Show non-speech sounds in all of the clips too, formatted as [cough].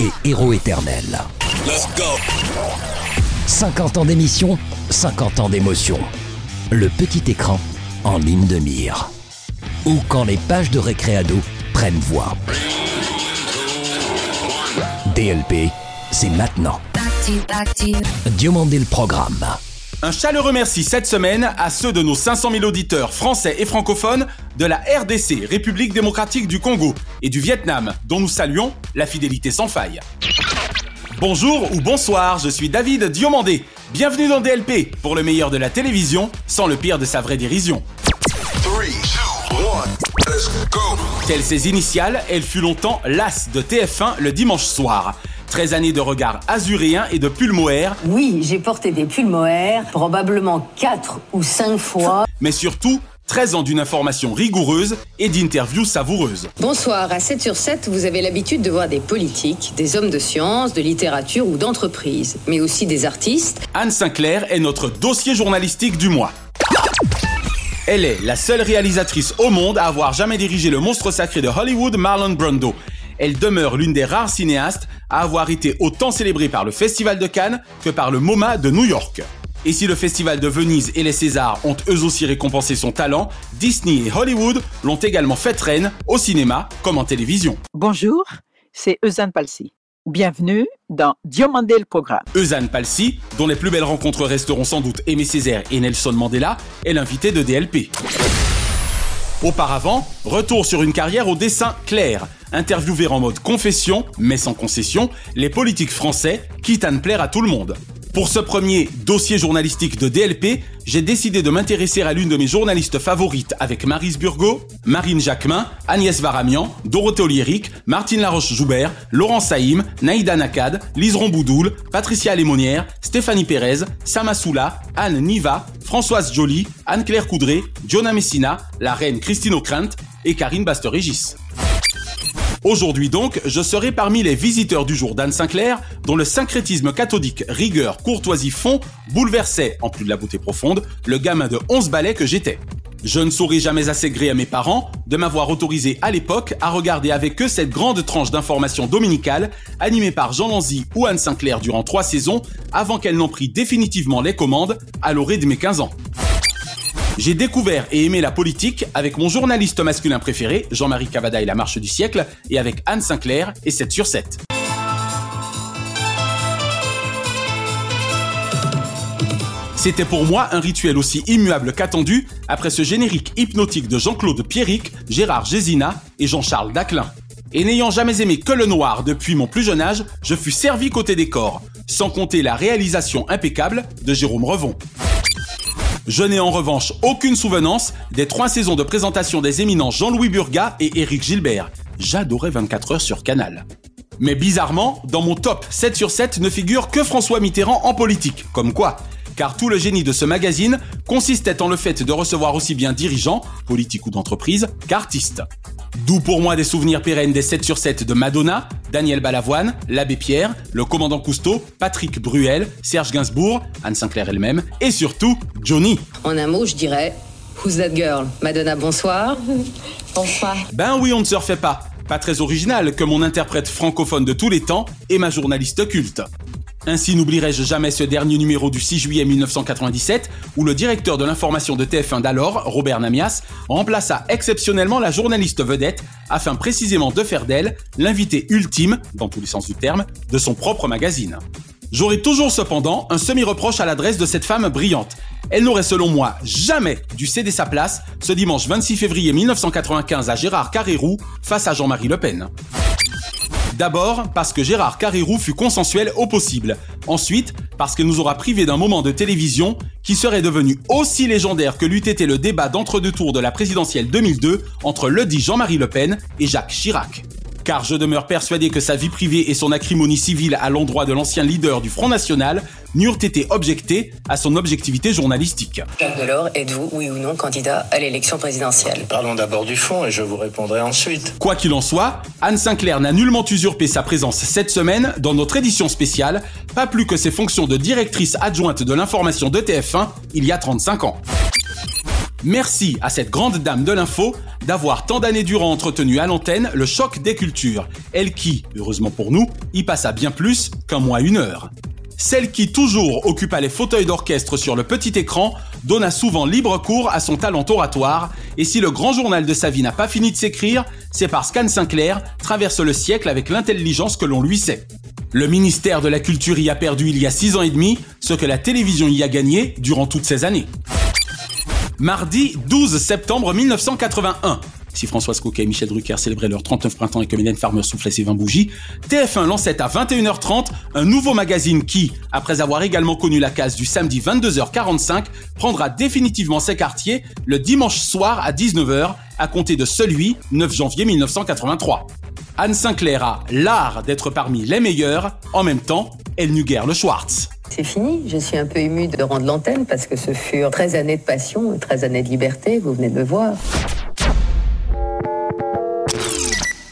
et héros éternel. 50 ans d'émission, 50 ans d'émotion. Le petit écran en ligne de mire. Ou quand les pages de récréado prennent voix. DLP, c'est maintenant. Diomandé le programme. Un chaleureux merci cette semaine à ceux de nos 500 000 auditeurs français et francophones de la RDC, République démocratique du Congo, et du Vietnam, dont nous saluons la fidélité sans faille. Bonjour ou bonsoir, je suis David Diomandé. Bienvenue dans DLP pour le meilleur de la télévision sans le pire de sa vraie dérision. Telles ses initiales, elle fut longtemps l'as de TF1 le dimanche soir. 13 années de regard azuréen et de pulmoère, Oui, j'ai porté des pulmoaires, probablement 4 ou 5 fois. mais surtout 13 ans d'une information rigoureuse et d'interviews savoureuses. Bonsoir, à 7 sur 7, vous avez l'habitude de voir des politiques, des hommes de science, de littérature ou d'entreprise, mais aussi des artistes. Anne Sinclair est notre dossier journalistique du mois. Elle est la seule réalisatrice au monde à avoir jamais dirigé le monstre sacré de Hollywood, Marlon Brando. Elle demeure l'une des rares cinéastes à avoir été autant célébrée par le Festival de Cannes que par le MoMA de New York. Et si le Festival de Venise et les Césars ont eux aussi récompensé son talent, Disney et Hollywood l'ont également fait reine au cinéma comme en télévision. Bonjour, c'est Eusanne Palsy. Bienvenue dans Diomandé le programme. Eusanne Palsy, dont les plus belles rencontres resteront sans doute Aimé Césaire et Nelson Mandela, est l'invité de DLP. Auparavant, retour sur une carrière au dessin clair, interviewer en mode confession, mais sans concession, les politiques français, quitte à ne plaire à tout le monde. Pour ce premier dossier journalistique de DLP, j'ai décidé de m'intéresser à l'une de mes journalistes favorites avec Marise Burgot, Marine Jacquemin, Agnès Varamian, Dorothée Oliéric, Martine Laroche-Joubert, Laurent Saïm, Naïda Nakad, Lise Boudouul, Patricia Lémonière, Stéphanie Pérez, Sama Soula, Anne Niva, Françoise Joly, Anne-Claire Coudray, Jonah Messina, la reine Christine O'Krent et Karine Baster-Régis. Aujourd'hui donc, je serai parmi les visiteurs du jour d'Anne Sinclair, dont le syncrétisme cathodique, rigueur, courtoisie, fond bouleversait, en plus de la beauté profonde, le gamin de 11 balais que j'étais. Je ne saurais jamais assez gré à mes parents de m'avoir autorisé à l'époque à regarder avec eux cette grande tranche d'information dominicale animée par Jean Lanzy ou Anne Sinclair durant trois saisons avant qu'elle n'en prit définitivement les commandes à l'orée de mes 15 ans. J'ai découvert et aimé la politique avec mon journaliste masculin préféré, Jean-Marie Cavada et la marche du siècle, et avec Anne Sinclair et 7 sur 7. C'était pour moi un rituel aussi immuable qu'attendu après ce générique hypnotique de Jean-Claude Pierrick, Gérard Gésina et Jean-Charles Daclin. Et n'ayant jamais aimé que le noir depuis mon plus jeune âge, je fus servi côté décor, sans compter la réalisation impeccable de Jérôme Revon. Je n'ai en revanche aucune souvenance des trois saisons de présentation des éminents Jean-Louis Burga et Éric Gilbert. J'adorais 24 heures sur Canal. Mais bizarrement, dans mon top 7 sur 7 ne figure que François Mitterrand en politique. Comme quoi car tout le génie de ce magazine consistait en le fait de recevoir aussi bien dirigeants, politiques ou d'entreprise, qu'artistes. D'où pour moi des souvenirs pérennes des 7 sur 7 de Madonna, Daniel Balavoine, l'abbé Pierre, le commandant Cousteau, Patrick Bruel, Serge Gainsbourg, Anne Sinclair elle-même, et surtout Johnny. En un mot, je dirais Who's that girl? Madonna, bonsoir. [laughs] Bonsoir. Ben oui, on ne se refait pas. Pas très original que mon interprète francophone de tous les temps et ma journaliste culte. Ainsi n'oublierai-je jamais ce dernier numéro du 6 juillet 1997 où le directeur de l'information de TF1 d'alors, Robert Namias, remplaça exceptionnellement la journaliste vedette afin précisément de faire d'elle l'invité ultime, dans tous les sens du terme, de son propre magazine. J'aurai toujours cependant un semi-reproche à l'adresse de cette femme brillante. Elle n'aurait selon moi jamais dû céder sa place ce dimanche 26 février 1995 à Gérard Carrérou face à Jean-Marie Le Pen. D'abord, parce que Gérard Carrérou fut consensuel au possible. Ensuite, parce qu'il nous aura privé d'un moment de télévision qui serait devenu aussi légendaire que l'eût été le débat d'entre-deux tours de la présidentielle 2002 entre le dit Jean-Marie Le Pen et Jacques Chirac. Car je demeure persuadé que sa vie privée et son acrimonie civile à l'endroit de l'ancien leader du Front National n'eurent été objectés à son objectivité journalistique. Jacques Delors, êtes-vous, oui ou non, candidat à l'élection présidentielle? Parlons d'abord du fond et je vous répondrai ensuite. Quoi qu'il en soit, Anne Sinclair n'a nullement usurpé sa présence cette semaine dans notre édition spéciale, pas plus que ses fonctions de directrice adjointe de l'information de TF1 il y a 35 ans. Merci à cette grande dame de l'info d'avoir tant d'années durant entretenu à l'antenne le choc des cultures, elle qui, heureusement pour nous, y passa bien plus qu'un mois une heure. Celle qui toujours occupa les fauteuils d'orchestre sur le petit écran donna souvent libre cours à son talent oratoire, et si le grand journal de sa vie n'a pas fini de s'écrire, c'est parce qu'Anne Sinclair traverse le siècle avec l'intelligence que l'on lui sait. Le ministère de la Culture y a perdu il y a six ans et demi ce que la télévision y a gagné durant toutes ces années. Mardi 12 septembre 1981. Si Françoise Coquet et Michel Drucker célébraient leur 39 printemps et que Mylène Farmer soufflait ses 20 bougies, TF1 lançait à 21h30 un nouveau magazine qui, après avoir également connu la case du samedi 22h45, prendra définitivement ses quartiers le dimanche soir à 19h à compter de celui 9 janvier 1983. Anne Sinclair a l'art d'être parmi les meilleurs, en même temps, elle n'eut guère le Schwartz. C'est fini, je suis un peu émue de rendre l'antenne parce que ce furent 13 années de passion, 13 années de liberté, vous venez de me voir.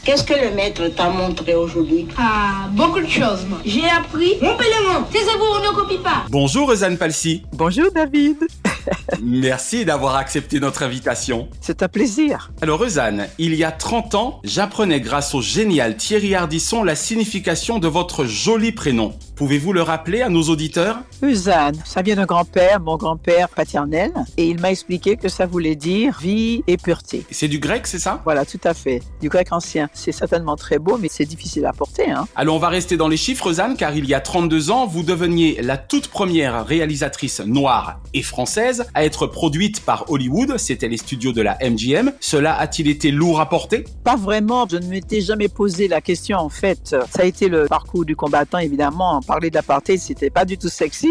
Qu'est-ce que le maître t'a montré aujourd'hui? Ah, beaucoup de choses, moi. J'ai appris mon pélément. Taisez-vous, on ne copie pas. Bonjour Eusanne Palsy. Bonjour David. [laughs] Merci d'avoir accepté notre invitation. C'est un plaisir. Alors Eusanne, il y a 30 ans, j'apprenais grâce au génial Thierry Hardisson la signification de votre joli prénom. Pouvez-vous le rappeler à nos auditeurs? Eusanne, ça vient d'un grand-père, mon grand-père paternel, et il m'a expliqué que ça voulait dire vie et pureté. C'est du grec, c'est ça? Voilà, tout à fait. Du grec ancien. C'est certainement très beau, mais c'est difficile à porter. Hein Alors on va rester dans les chiffres, Eusanne, car il y a 32 ans, vous deveniez la toute première réalisatrice noire et française à être produite par Hollywood. C'était les studios de la MGM. Cela a-t-il été lourd à porter? Pas vraiment. Je ne m'étais jamais posé la question, en fait. Ça a été le parcours du combattant, évidemment. Parler d'apartheid, c'était pas du tout sexy.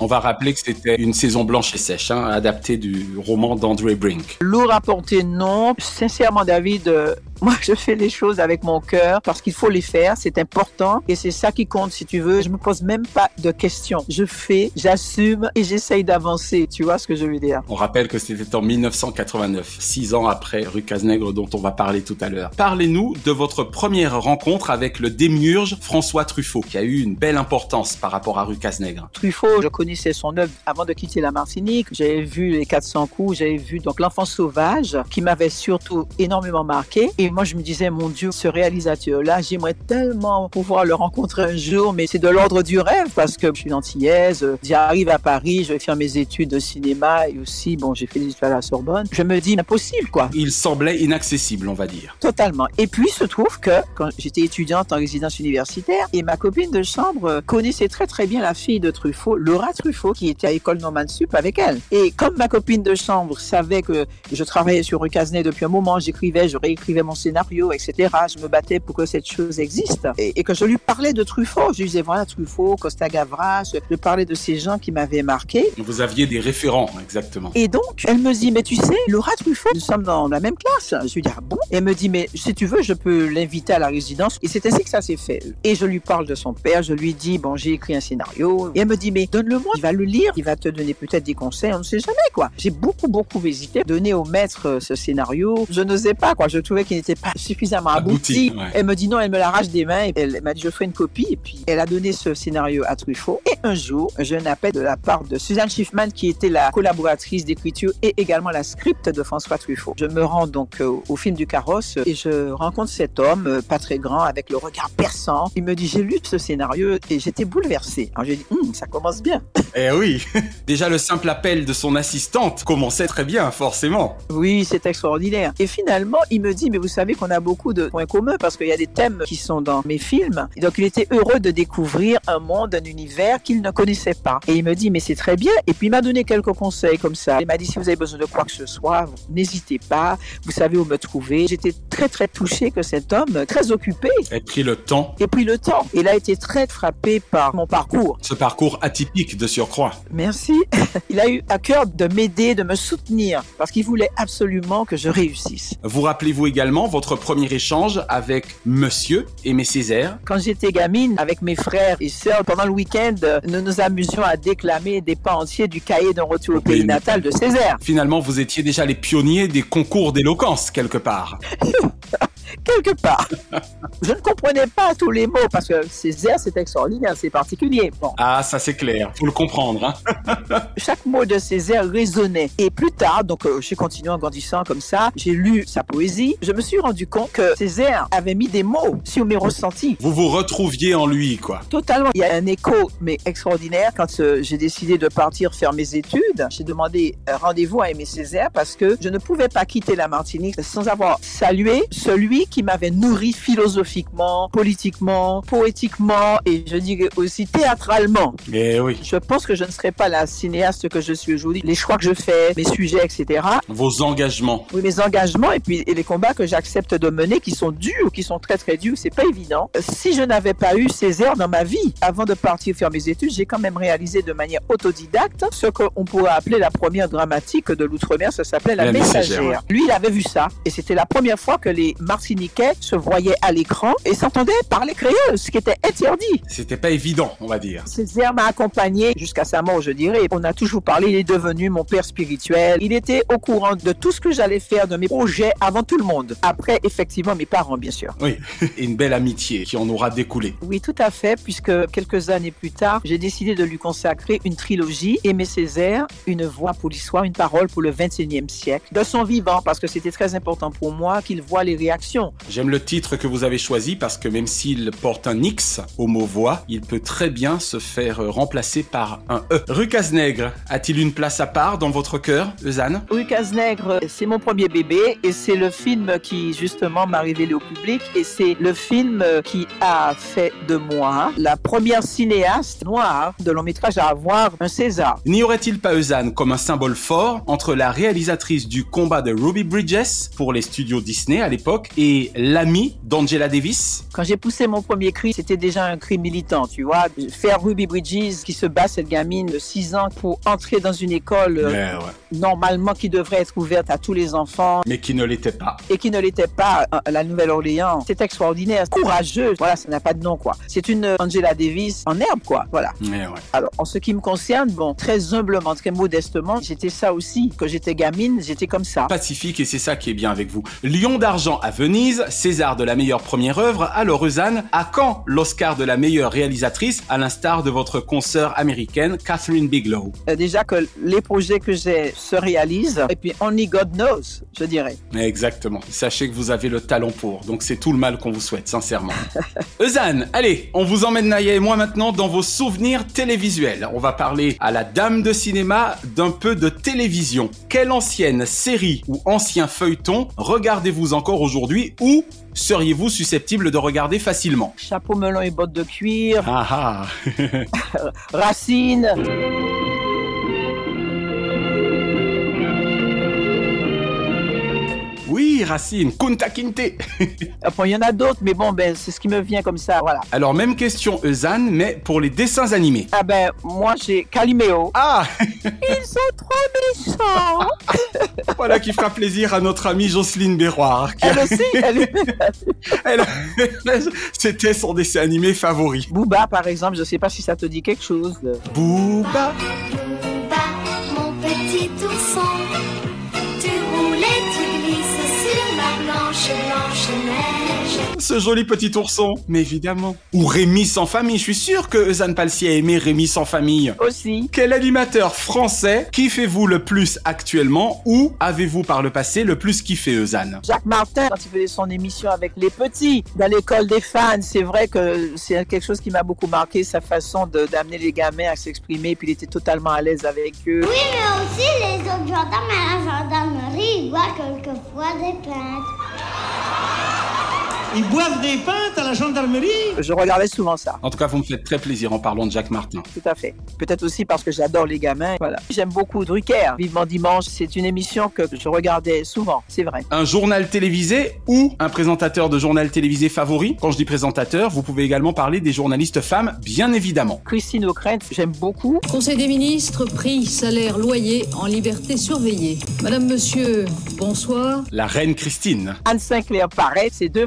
On va rappeler que c'était une saison blanche et sèche, hein, adaptée du roman d'André Brink. Lourd à porter, non. Sincèrement, David, euh, [laughs] moi, je fais les choses avec mon cœur parce qu'il faut les faire, c'est important et c'est ça qui compte si tu veux. Je me pose même pas de questions. Je fais, j'assume et j'essaye d'avancer. Tu vois ce que je veux dire? On rappelle que c'était en 1989, six ans après Rue Cazenègre dont on va parler tout à l'heure. Parlez-nous de votre première rencontre avec le démiurge François Truffaut, qui a eu une belle importance par rapport à Rue Cazenègre. Truffaut, je connaissais son œuvre avant de quitter la Martinique. J'avais vu les 400 coups, j'avais vu donc l'enfant sauvage, qui m'avait surtout énormément marqué. Et moi, je me disais, mon Dieu, ce réalisateur-là, j'aimerais tellement pouvoir le rencontrer un jour, mais c'est de l'ordre du rêve parce que je suis antillaise, j'arrive à Paris, je vais faire mes études de cinéma et aussi, bon, j'ai fait des études à la Sorbonne. Je me dis, impossible, quoi. Il semblait inaccessible, on va dire. Totalement. Et puis, il se trouve que quand j'étais étudiante en résidence universitaire, et ma copine de chambre connaissait très très bien la fille de Truffaut, Laura Truffaut, qui était à l'école Norman Sup avec elle. Et comme ma copine de chambre savait que je travaillais sur Rue Cazenay depuis un moment, j'écrivais, je réécrivais mon scénario, etc. Je me battais pour que cette chose existe. Et, et que je lui parlais de Truffaut. Je lui disais, voilà, Truffaut, Costa Gavras, je parlais de ces gens qui m'avaient marqué. Vous aviez des référents, exactement. Et donc, elle me dit, mais tu sais, Laura Truffaut, nous sommes dans la même classe. Je lui dis, ah bon? Et elle me dit, mais si tu veux, je peux l'inviter à la résidence. Et c'est ainsi que ça s'est fait. Et je lui parle de son père, je lui dis, bon, j'ai écrit un scénario. Et elle me dit, mais donne-le-moi, il va le lire, il va te donner peut-être des conseils, on ne sait jamais, quoi. J'ai beaucoup, beaucoup hésité. Donner au maître ce scénario, je n'osais pas, quoi. Je trouvais qu'il n'était pas suffisamment abouti. ouais. Elle me dit non, elle me l'arrache des mains. Et elle m'a dit, je ferai une copie. Et puis, elle a donné ce scénario à Truffaut. Et un jour, j'ai un appel de la part de Suzanne Schiffman, qui était la collaboratrice d'écriture et également la script de François Truffaut. Je me rends donc euh, au film du carrosse et je rencontre cet homme, euh, pas très grand, avec le regard perçant. Il me dit, j'ai lu ce scénario et j'étais bouleversée. Alors, j'ai dit, Hum, ça commence bien. [laughs] Eh oui [laughs] Déjà, le simple appel de son assistante commençait très bien, forcément. Oui, c'est extraordinaire. Et finalement, il me dit, mais vous savez qu'on a beaucoup de points communs parce qu'il y a des thèmes qui sont dans mes films. Et donc, il était heureux de découvrir un monde, un univers qu'il ne connaissait pas. Et il me dit, mais c'est très bien. Et puis, il m'a donné quelques conseils comme ça. Il m'a dit, si vous avez besoin de quoi que ce soit, n'hésitez pas. Vous savez où me trouver. J'étais très, très touchée que cet homme, très occupé, ait pris le temps. ait pris le temps. Il a été très frappé par mon parcours. Ce parcours atypique de surcroît. Merci. [laughs] Il a eu à cœur de m'aider, de me soutenir, parce qu'il voulait absolument que je réussisse. Vous rappelez-vous également votre premier échange avec Monsieur Aimé Césaire Quand j'étais gamine, avec mes frères et sœurs, pendant le week-end, euh, nous nous amusions à déclamer des pas entiers du cahier d'un retour au pays natal de Césaire. Finalement, vous étiez déjà les pionniers des concours d'éloquence, quelque part. [laughs] quelque part. [laughs] Je ne comprenais pas tous les mots parce que Césaire, c'est extraordinaire, c'est particulier. Bon. Ah, ça c'est clair, faut le comprendre. Hein. [laughs] Chaque mot de Césaire résonnait. Et plus tard, donc euh, j'ai continué en grandissant comme ça, j'ai lu sa poésie. Je me suis rendu compte que Césaire avait mis des mots sur mes ressentis. Vous vous retrouviez en lui, quoi. Totalement. Il y a un écho, mais extraordinaire. Quand euh, j'ai décidé de partir faire mes études, j'ai demandé un rendez-vous à Aimé Césaire parce que je ne pouvais pas quitter la Martinique sans avoir salué celui qui m'avait nourri philosophiquement, politiquement, poétiquement et je dirais aussi théâtralement. Eh oui. Je pense que je ne serais pas la cinéaste que je suis aujourd'hui. Les choix que je fais, mes sujets, etc. Vos engagements. Oui, mes engagements et puis et les combats que j'accepte de mener qui sont durs, qui sont très très durs, c'est pas évident. Si je n'avais pas eu Césaire dans ma vie, avant de partir faire mes études, j'ai quand même réalisé de manière autodidacte ce qu'on pourrait appeler la première dramatique de l'outre-mer, ça s'appelait La, La Messagère. Messagère, Lui, il avait vu ça et c'était la première fois que les Martiniquais se voyaient à l'écran et s'entendaient parler créole, ce qui était interdit. C'était pas évident, on va dire. Césaire m'a accompagné jusqu'à sa mort, je dirais. On a toujours parlé, il est devenu mon père spirituel. Il était au courant de tout ce que j'allais faire, de mes projets avant tout le monde. Après, effectivement, mes parents, bien sûr. Oui, et [laughs] une belle amitié qui en aura découlé. Oui, tout à fait, puisque quelques années plus tard, j'ai décidé de lui consacrer une trilogie, Aimé Césaire, une voix pour l'histoire, une parole pour le 21e siècle, de son vivant, parce que c'était très important pour moi qu'il voit les réactions. J'aime le titre que vous avez choisi parce que même s'il porte un X au mot voix, il peut très bien se faire remplacer par un E. Rue Cazenègre a-t-il une place à part dans votre cœur, Eusanne Rue Cazenègre, c'est mon premier bébé et c'est le film qui justement m'a révélé au public et c'est le film qui a fait de moi la première cinéaste noire de long métrage à avoir un César. N'y aurait-il pas Eusanne comme un symbole fort entre la réalisatrice du combat de Ruby Bridges pour les studios Disney à l'époque et l'amie d'Angela Davis? Quand j'ai poussé mon premier cri, c'était déjà un cri militant, tu vois. Faire Ruby Bridges qui se bat, cette gamine de 6 ans, pour entrer dans une école euh, Mais ouais. Normalement qui devrait être ouverte à tous les enfants Mais qui ne l'était pas. et qui ne l'était pas à la Nouvelle-Orléans. C'est extraordinaire, courageuse. Voilà, ça n'a pas de nom, quoi. C'est une Angela Davis en herbe, quoi. Voilà. Mais ouais. Alors, en ce qui me concerne, bon, très humblement, très modestement, j'étais ça aussi. Quand j'étais gamine, j'étais comme ça. Pacifique et c'est ça qui est bien avec vous. Lion d'argent à Venise, César de la meilleure première œuvre, alors Eusanne, à quand l'Oscar de la meilleure réalisatrice, à l'instar de votre consoeur américaine Catherine Bigelow? Euh, déjà que les projets que j'ai se réalisent, et puis only God knows, je dirais. Exactement. Sachez que vous avez le talent pour, donc c'est tout le mal qu'on vous souhaite, sincèrement. [laughs] Eusanne, allez, on vous emmène Naya et moi maintenant dans vos souvenirs télévisuels. On va parler à la dame de cinéma d'un peu de télévision. Quelle ancienne série ou ancien feuilleton regardez-vous encore aujourd'hui ou seriez-vous susceptible de regarder facilement? Chapeau melon et bottes de cuir, Ah ah [laughs] racines. Oui, Racine, Kunta Kinte [laughs] Après, il y en a d'autres, mais bon, ben, c'est ce qui me vient comme ça, voilà. Alors, même question, Eusanne, mais pour les dessins animés. Ah ben, moi, j'ai Calimeo. Ah [laughs] Ils sont trop méchants. [laughs] Voilà qui fera plaisir à notre amie Jocelyne Béroir. qui a- Elle aussi, elle Elle- C'était son dessin animé favori. Booba, par exemple, je sais pas si ça te dit quelque chose. Booba mon petit ourson. Ce joli petit ourson, mais évidemment. Ou Rémi sans famille, je suis sûr que Eusanne Palsy a aimé Rémi sans famille. Aussi. Quel animateur français kiffez-vous le plus actuellement ou avez-vous par le passé le plus kiffé Eusanne Jacques Martin, quand il faisait son émission avec les petits, dans l'école des fans, c'est vrai que c'est quelque chose qui m'a beaucoup marqué, sa façon d'amener les gamins à s'exprimer, puis il était totalement à l'aise avec eux. Oui, mais aussi les autres gendarmes à la gendarmerie, ils boivent quelquefois des pintes. Ils boivent des pintes à la gendarmerie Je regardais souvent ça. En tout cas, vous me faites très plaisir en parlant de Jacques Martin. Tout à fait. Peut-être aussi parce que j'adore les gamins. Voilà. J'aime beaucoup Drucker. Vivement Dimanche, c'est une émission que je regardais souvent, c'est vrai. Un journal télévisé ou un présentateur de journal télévisé favori? Quand je dis présentateur, vous pouvez également parler des journalistes femmes, bien évidemment. Christine O'Krent, j'aime beaucoup. Conseil des ministres, prix, salaire, loyer, en liberté surveillée. Madame, monsieur, bonsoir. La reine Christine. Anne Sinclair, pareil, ces deux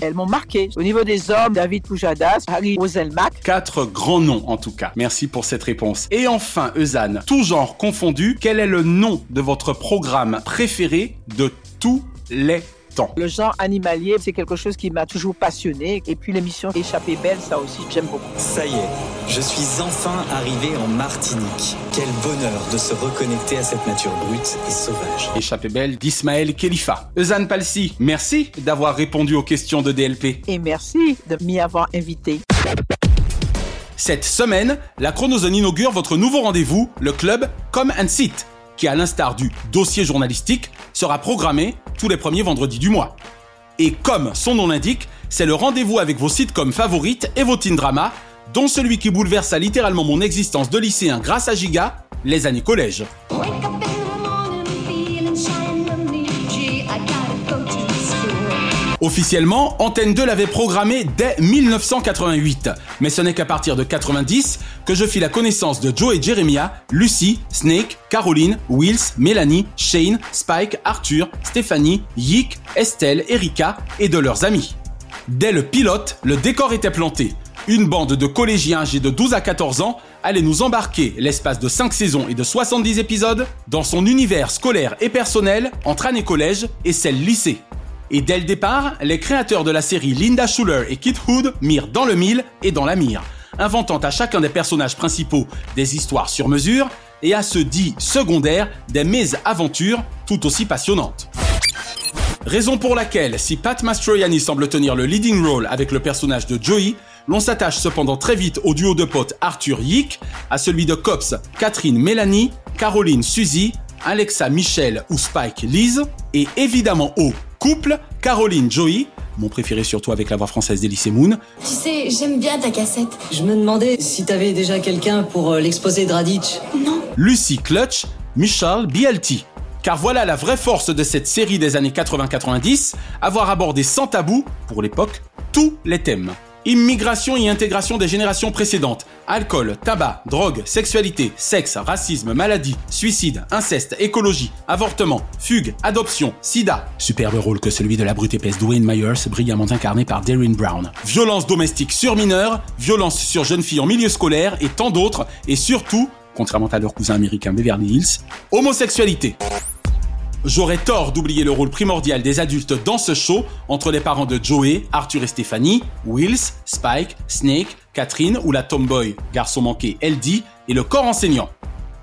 elles m'ont marqué. Au niveau des hommes, David Poujadas, Harry Roselmack. Quatre grands noms en tout cas. Merci pour cette réponse. Et enfin, Eusanne, tout genre confondu, quel est le nom de votre programme préféré de tous les temps Le genre animalier, c'est quelque chose qui m'a toujours passionné. Et puis l'émission Échappée belle, ça aussi, j'aime beaucoup. Ça y est, je suis enfin arrivé en Martinique. Quel bonheur de se reconnecter à cette nature brute et sauvage. Échappée belle d'Ismaël Khalifa. Eusanne Palsi, merci d'avoir répondu aux questions de DLP. Et merci de m'y avoir invité. Cette semaine, la chronozone inaugure votre nouveau rendez-vous, le club Come and Sit, qui, à l'instar du dossier journalistique, sera programmé tous les premiers vendredis du mois. Et comme son nom l'indique, c'est le rendez-vous avec vos sitcoms favorites et vos teen dramas, dont celui qui bouleversa littéralement mon existence de lycéen grâce à Giga, les années collège. Officiellement, Antenne 2 l'avait programmé dès 1988, mais ce n'est qu'à partir de 90 que je fis la connaissance de Joe et Jeremiah, Lucy, Snake, Caroline, Wills, Mélanie, Shane, Spike, Arthur, Stéphanie, Yik, Estelle, Erika et de leurs amis. Dès le pilote, le décor était planté. Une bande de collégiens âgés de 12 à 14 ans allait nous embarquer l'espace de 5 saisons et de 70 épisodes dans son univers scolaire et personnel entre année collège et celle lycée. Et dès le départ, les créateurs de la série Linda Schuller et Kit Hood mirent dans le mille et dans la mire, inventant à chacun des personnages principaux des histoires sur mesure et à ceux dits secondaires des mésaventures tout aussi passionnantes. Raison pour laquelle, si Pat Mastroianni semble tenir le leading role avec le personnage de Joey, l'on s'attache cependant très vite au duo de potes Arthur Yick, à celui de Cops Catherine Mélanie, Caroline Suzy, Alexa Michel ou Spike Lise, et évidemment au couple Caroline Joey, mon préféré surtout avec la voix française d'Elysée Moon. Tu sais, j'aime bien ta cassette. Je me demandais si t'avais déjà quelqu'un pour euh, l'exposé de Raditch. Non. Lucy Clutch, Michelle Bialti. Car voilà la vraie force de cette série des années 80-90, avoir abordé sans tabou, pour l'époque, tous les thèmes. Immigration et intégration des générations précédentes. Alcool, tabac, drogue, sexualité, sexe, racisme, maladie, suicide, inceste, écologie, avortement, fugue, adoption, sida. Superbe rôle que celui de la brute épaisse Dwayne Myers, brillamment incarné par Darren Brown. Violence domestique sur mineurs, violence sur jeunes filles en milieu scolaire et tant d'autres. Et surtout, contrairement à leur cousin américain Beverly Hills, homosexualité. J'aurais tort d'oublier le rôle primordial des adultes dans ce show entre les parents de Joey, Arthur et Stéphanie, Wills, Spike, Snake, Catherine ou la tomboy, garçon manqué LD et le corps enseignant.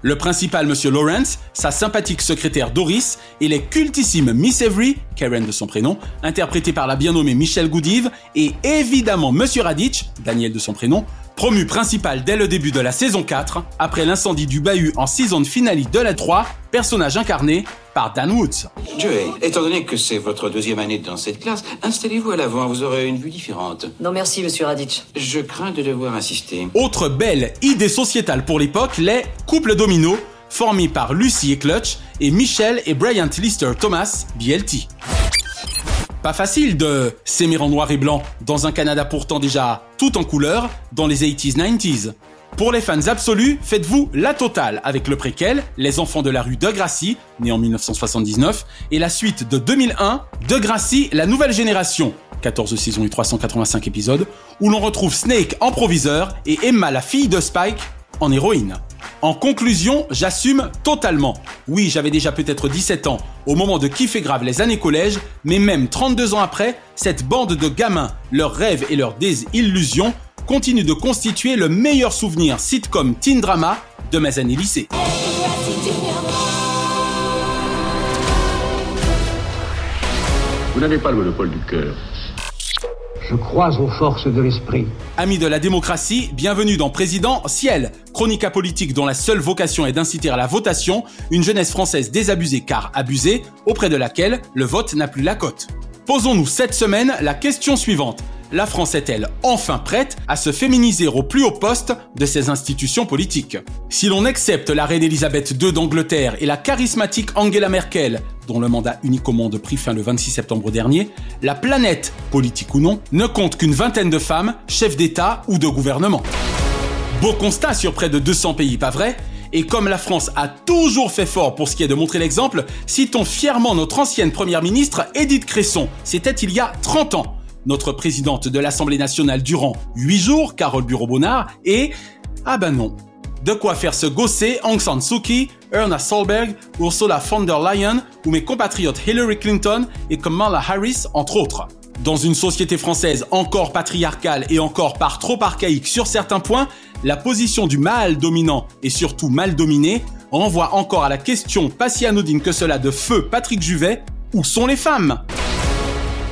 Le principal Monsieur Lawrence, sa sympathique secrétaire Doris et les cultissimes Miss Avery, Karen de son prénom, interprétée par la bien nommée Michelle Goudive et évidemment Monsieur Raditch, Daniel de son prénom, promu principal dès le début de la saison 4, après l'incendie du bahut en season finale de la 3, personnage incarné par Dan Woods. Joey, étant donné que c'est votre deuxième année dans cette classe, installez-vous à l'avant, vous aurez une vue différente. Non merci, monsieur Raditch. Je crains de devoir insister. Autre belle idée sociétale pour l'époque, les couples dominos, formés par Lucy et Clutch et Michelle et Bryant Lister Thomas, BLT. Pas facile de s'aimer en noir et blanc dans un Canada pourtant déjà tout en couleur dans les 80s 90s. Pour les fans absolus, faites-vous la totale avec le préquel Les Enfants de la rue de Gracie, né en 1979, et la suite de 2001, De Gracie, la nouvelle génération, 14 saisons et 385 épisodes, où l'on retrouve Snake en proviseur et Emma, la fille de Spike, en héroïne. En conclusion, j'assume totalement. Oui, j'avais déjà peut-être 17 ans au moment de kiffer grave les années collège, mais même 32 ans après, cette bande de gamins, leurs rêves et leurs désillusions continue de constituer le meilleur souvenir sitcom teen drama de mes années lycée. Vous n'avez pas le monopole du cœur. Je crois aux forces de l'esprit. Amis de la démocratie, bienvenue dans Président Ciel, chronique politique dont la seule vocation est d'inciter à la votation une jeunesse française désabusée car abusée, auprès de laquelle le vote n'a plus la cote. Posons-nous cette semaine la question suivante. La France est-elle enfin prête à se féminiser au plus haut poste de ses institutions politiques? Si l'on accepte la reine Elisabeth II d'Angleterre et la charismatique Angela Merkel, dont le mandat unique au monde prit fin le 26 septembre dernier, la planète, politique ou non, ne compte qu'une vingtaine de femmes, chefs d'État ou de gouvernement. Beau constat sur près de 200 pays, pas vrai? Et comme la France a toujours fait fort pour ce qui est de montrer l'exemple, citons fièrement notre ancienne première ministre Edith Cresson. C'était il y a 30 ans. Notre présidente de l'Assemblée nationale durant 8 jours, Carole Bureau-Bonnard, et... Ah ben non. De quoi faire se gosser Aung San Suu Kyi, Erna Solberg, Ursula von der Leyen ou mes compatriotes Hillary Clinton et Kamala Harris, entre autres. Dans une société française encore patriarcale et encore par trop archaïque sur certains points, la position du mâle dominant et surtout mal dominé renvoie encore à la question pas si anodine que cela de feu Patrick Juvet, où sont les femmes?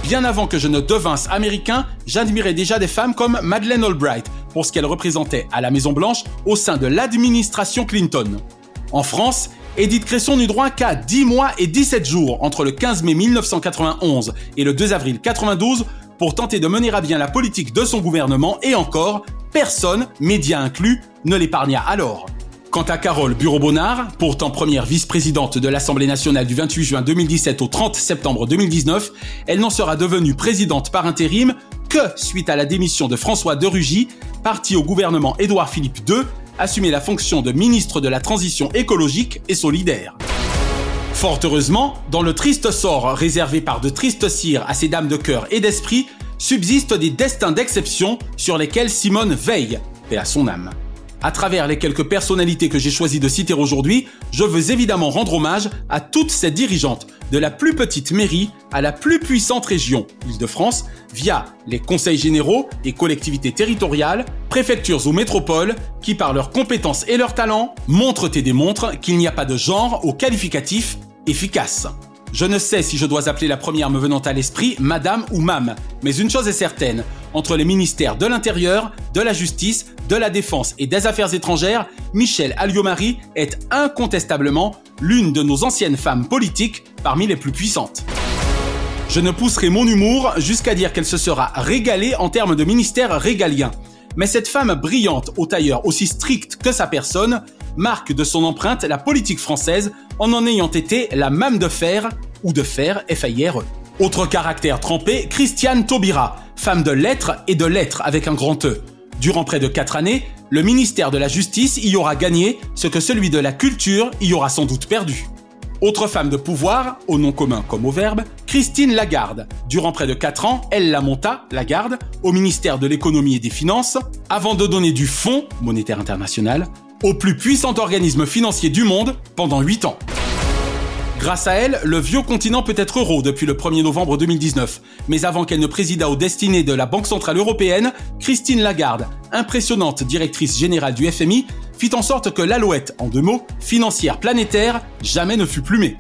Bien avant que je ne devinsse américain, j'admirais déjà des femmes comme Madeleine Albright pour ce qu'elle représentait à la Maison Blanche au sein de l'administration Clinton. En France, Edith Cresson n'eut droit qu'à 10 mois et 17 jours entre le 15 mai 1991 et le 2 avril 92 pour tenter de mener à bien la politique de son gouvernement et encore, personne, médias inclus, ne l'épargna alors. Quant à Carole Bureau-Bonnard, pourtant première vice-présidente de l'Assemblée nationale du 28 juin 2017 au 30 septembre 2019, elle n'en sera devenue présidente par intérim que suite à la démission de François de Rugy, parti au gouvernement Édouard Philippe II assumer la fonction de ministre de la Transition écologique et solidaire. Fort heureusement, dans le triste sort réservé par de tristes cires à ces dames de cœur et d'esprit, subsistent des destins d'exception sur lesquels Simone veille, et à son âme. À travers les quelques personnalités que j'ai choisi de citer aujourd'hui, je veux évidemment rendre hommage à toutes ces dirigeantes, de la plus petite mairie à la plus puissante région, Île-de-France, via les conseils généraux et collectivités territoriales, préfectures ou métropoles, qui par leurs compétences et leurs talents montrent et démontrent qu'il n'y a pas de genre au qualificatif efficace. Je ne sais si je dois appeler la première me venant à l'esprit Madame ou Mam, mais une chose est certaine, entre les ministères de l'Intérieur, de la Justice, de la Défense et des Affaires étrangères, Michel Alliomari est incontestablement l'une de nos anciennes femmes politiques parmi les plus puissantes. Je ne pousserai mon humour jusqu'à dire qu'elle se sera régalée en termes de ministère régalien. Mais cette femme brillante au tailleur aussi strict que sa personne marque de son empreinte la politique française en en ayant été la mame de fer ou de fer FIRE. Autre caractère trempé, Christiane Taubira, femme de lettres et de lettres avec un grand E. Durant près de 4 années, le ministère de la Justice y aura gagné ce que celui de la Culture y aura sans doute perdu. Autre femme de pouvoir, au nom commun comme au verbe, Christine Lagarde. Durant près de 4 ans, elle la monta, Lagarde, au ministère de l'économie et des finances, avant de donner du Fonds monétaire international au plus puissant organisme financier du monde pendant 8 ans. Grâce à elle, le vieux continent peut être euro depuis le 1er novembre 2019. Mais avant qu'elle ne présidât aux destinées de la Banque Centrale Européenne, Christine Lagarde, impressionnante directrice générale du FMI, fit en sorte que l'alouette, en deux mots, financière planétaire, jamais ne fut plumée.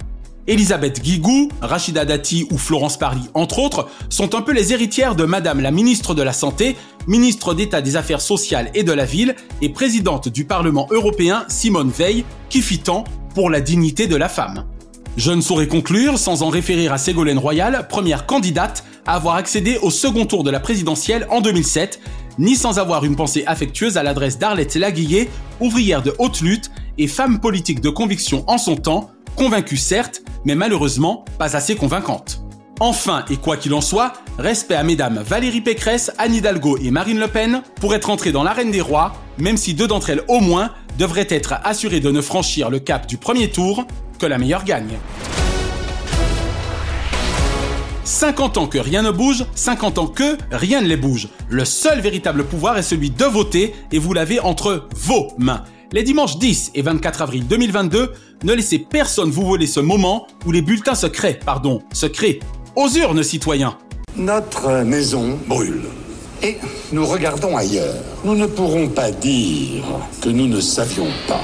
Elisabeth Guigou, Rachida Dati ou Florence Parly, entre autres, sont un peu les héritières de Madame la ministre de la Santé, ministre d'État des Affaires sociales et de la Ville et présidente du Parlement européen Simone Veil, qui fit tant pour la dignité de la femme. Je ne saurais conclure sans en référer à Ségolène Royal, première candidate à avoir accédé au second tour de la présidentielle en 2007, ni sans avoir une pensée affectueuse à l'adresse d'Arlette Laguillet, ouvrière de haute lutte et femme politique de conviction en son temps, convaincue certes, mais malheureusement pas assez convaincante. Enfin, et quoi qu'il en soit, respect à mesdames Valérie Pécresse, Anne Hidalgo et Marine Le Pen pour être entrées dans l'arène des rois, même si deux d'entre elles au moins devraient être assurées de ne franchir le cap du premier tour que la meilleure gagne. 50 ans que rien ne bouge, 50 ans que rien ne les bouge. Le seul véritable pouvoir est celui de voter et vous l'avez entre vos mains. Les dimanches 10 et 24 avril 2022, ne laissez personne vous voler ce moment où les bulletins se créent, pardon, se créent. Aux urnes, citoyens Notre maison brûle. Et nous regardons ailleurs. Nous ne pourrons pas dire que nous ne savions pas.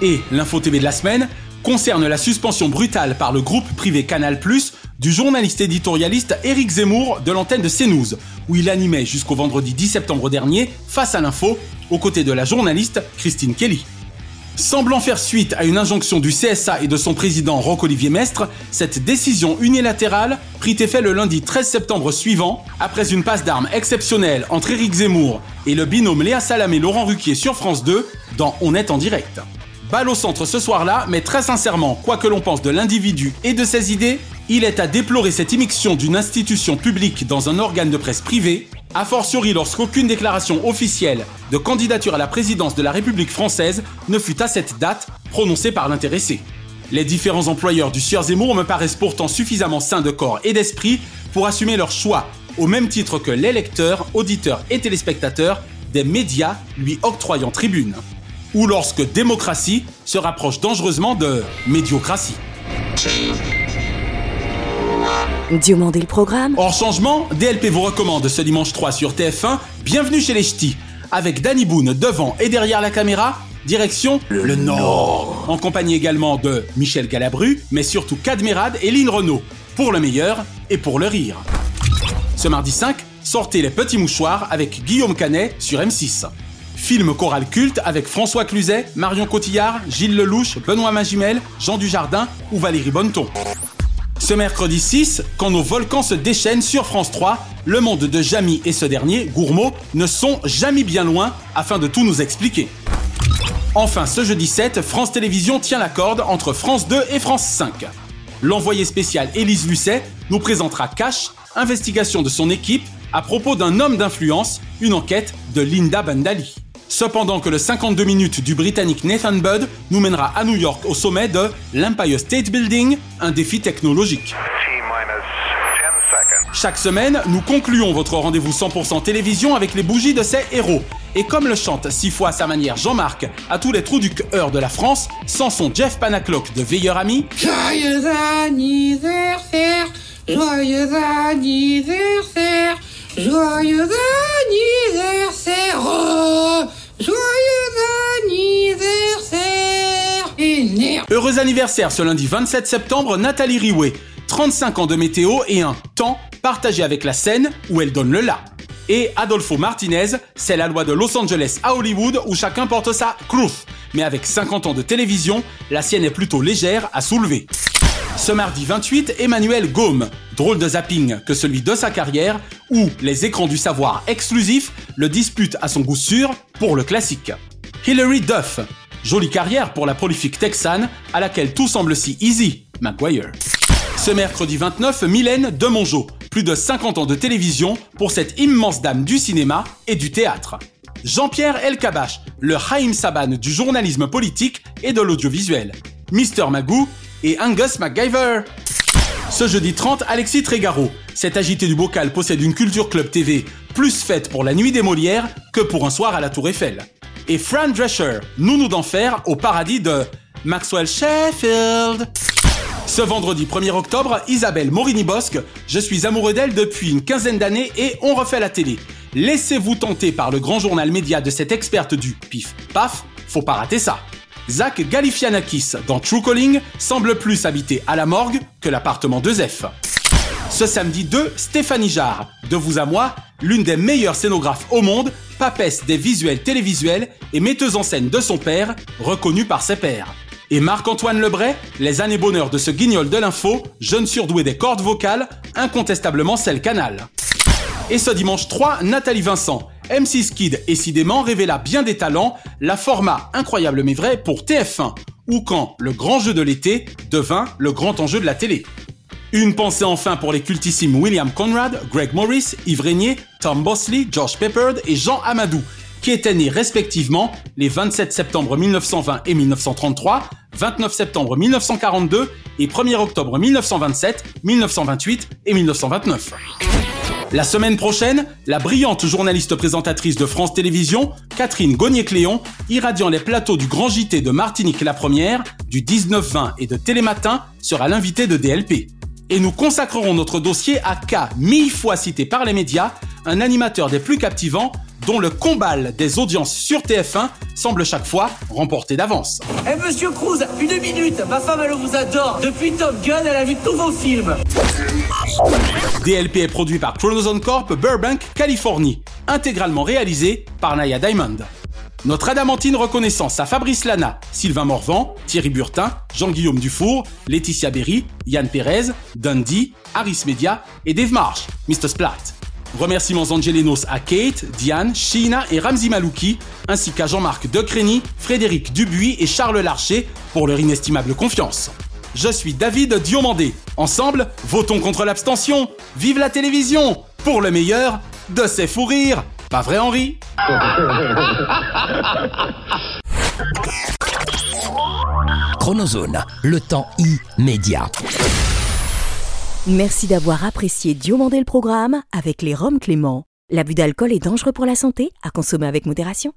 Et l'info TV de la semaine concerne la suspension brutale par le groupe privé Canal+, du journaliste éditorialiste Éric Zemmour de l'antenne de CNews, où il animait jusqu'au vendredi 10 septembre dernier, face à l'info, aux côtés de la journaliste Christine Kelly. Semblant faire suite à une injonction du CSA et de son président Roch-Olivier Mestre, cette décision unilatérale prit effet le lundi 13 septembre suivant, après une passe d'armes exceptionnelle entre Éric Zemmour et le binôme Léa Salam et Laurent Ruquier sur France 2 dans On est en direct. Balle au centre ce soir-là, mais très sincèrement, quoi que l'on pense de l'individu et de ses idées, il est à déplorer cette immixtion d'une institution publique dans un organe de presse privé, a fortiori lorsqu'aucune déclaration officielle de candidature à la présidence de la République française ne fut à cette date prononcée par l'intéressé. Les différents employeurs du Sieur Zemmour me paraissent pourtant suffisamment sains de corps et d'esprit pour assumer leur choix, au même titre que les lecteurs, auditeurs et téléspectateurs des médias lui octroyant tribune. Ou lorsque démocratie se rapproche dangereusement de médiocratie. Diomandé le programme. Hors changement, DLP vous recommande ce dimanche 3 sur TF1 Bienvenue chez les Ch'tis, avec Danny Boone devant et derrière la caméra, direction le, Nord. En compagnie également de Michel Galabru, mais surtout Cadmerade et Lynn Renault, pour le meilleur et pour le rire. Ce mardi 5, sortez les petits mouchoirs avec Guillaume Canet sur M6. Film choral culte avec François Cluzet, Marion Cotillard, Gilles Lelouch, Benoît Magimel, Jean Dujardin ou Valérie Bonneton. Ce mercredi 6, quand nos volcans se déchaînent sur France 3, le monde de Jamy et ce dernier, Gourmaud, ne sont jamais bien loin afin de tout nous expliquer. Enfin, ce jeudi 7, France Télévisions tient la corde entre France 2 et France 5. L'envoyé spécial Élise Lucet nous présentera Cash, investigation de son équipe à propos d'un homme d'influence, une enquête de Linda Bandali. Cependant que le 52 minutes du Britannique Nathan Budd nous mènera à New York au sommet de l'Empire State Building, un défi technologique. Chaque semaine, nous concluons votre rendez-vous 100% télévision avec les bougies de ces héros. Et comme le chante six fois à sa manière Jean-Marc à tous les trous du cœur de la France, sans son Jeff Panaclock de Veilleur Ami. Joyeux anniversaire, joyeux anniversaire, joyeux anniversaire, oh, joyeux anniversaire. Merde. Heureux anniversaire ce lundi 27 septembre, Nathalie Riouet. 35 ans de météo et un temps partagé avec la scène où elle donne le la. Et Adolfo Martinez, c'est la loi de Los Angeles à Hollywood où chacun porte sa cruz. Mais avec 50 ans de télévision, la sienne est plutôt légère à soulever. Ce mardi 28, Emmanuel Gaume, drôle de zapping que celui de sa carrière, où les écrans du savoir exclusif le disputent à son goût sûr pour le classique. Hilary Duff, jolie carrière pour la prolifique texane à laquelle tout semble si easy, McGuire. Ce mercredi 29, Mylène Demongeau, plus de 50 ans de télévision pour cette immense dame du cinéma et du théâtre. Jean-Pierre Elkabach, le Haïm Saban du journalisme politique et de l'audiovisuel. Mister Magoo et Angus MacGyver. Ce jeudi 30, Alexis Trégaro, cet agité du bocal possède une culture club TV plus faite pour la nuit des Molières que pour un soir à la Tour Eiffel. Et Fran Drescher, nounou d'enfer au paradis de Maxwell Sheffield. Ce vendredi 1er octobre, Isabelle Morini-Bosque, je suis amoureux d'elle depuis une quinzaine d'années et on refait la télé. Laissez-vous tenter par le grand journal média de cette experte du pif paf, faut pas rater ça. Zach Galifianakis dans True Calling semble plus habiter à la morgue que l'appartement de Zef. Ce samedi 2, Stéphanie Jarre, de vous à moi, l'une des meilleures scénographes au monde, papesse des visuels télévisuels et metteuse en scène de son père, reconnue par ses pairs. Et Marc-Antoine Lebray, les années bonheur de ce guignol de l'info, jeune surdoué des cordes vocales, incontestablement celle canal. Et ce dimanche 3, Nathalie Vincent, M6 Kid décidément révéla bien des talents, la format incroyable mais vrai pour TF1, ou quand le grand jeu de l'été devint le grand enjeu de la télé. Une pensée enfin pour les cultissimes William Conrad, Greg Morris, Yves Régnier, Tom Bosley, George Peppard et Jean Amadou, qui étaient nés respectivement les 27 septembre 1920 et 1933, 29 septembre 1942 et 1er octobre 1927, 1928 et 1929. La semaine prochaine, la brillante journaliste présentatrice de France Télévisions, Catherine Gognier-Cléon, irradiant les plateaux du Grand JT de Martinique la Première, du 19-20 et de Télématin, sera l'invité de DLP. Et nous consacrerons notre dossier à K, mille fois cité par les médias, un animateur des plus captivants, dont le combat des audiences sur TF1 semble chaque fois remporté d'avance. Eh monsieur Cruz, une minute, ma femme elle vous adore. Depuis Top Gun, elle a vu tous vos films. DLP est produit par Chronozone Corp, Burbank, Californie, intégralement réalisé par Naya Diamond. Notre adamantine reconnaissance à Fabrice Lana, Sylvain Morvan, Thierry Burtin, Jean-Guillaume Dufour, Laetitia Berry, Yann Pérez, Dundee, Harris Media et Dave Marsh, Mr. Splat. Remerciements angelinos à Kate, Diane, Sheena et Ramzi Malouki, ainsi qu'à Jean-Marc Decrény, Frédéric Dubuis et Charles Larcher pour leur inestimable confiance. Je suis David Diomandé. Ensemble, votons contre l'abstention. Vive la télévision Pour le meilleur, de ses fous rires. Pas vrai Henri? Chronozone, le temps immédiat. Merci d'avoir apprécié Diomandé le programme avec les Roms Clément. L'abus d'alcool est dangereux pour la santé, à consommer avec modération.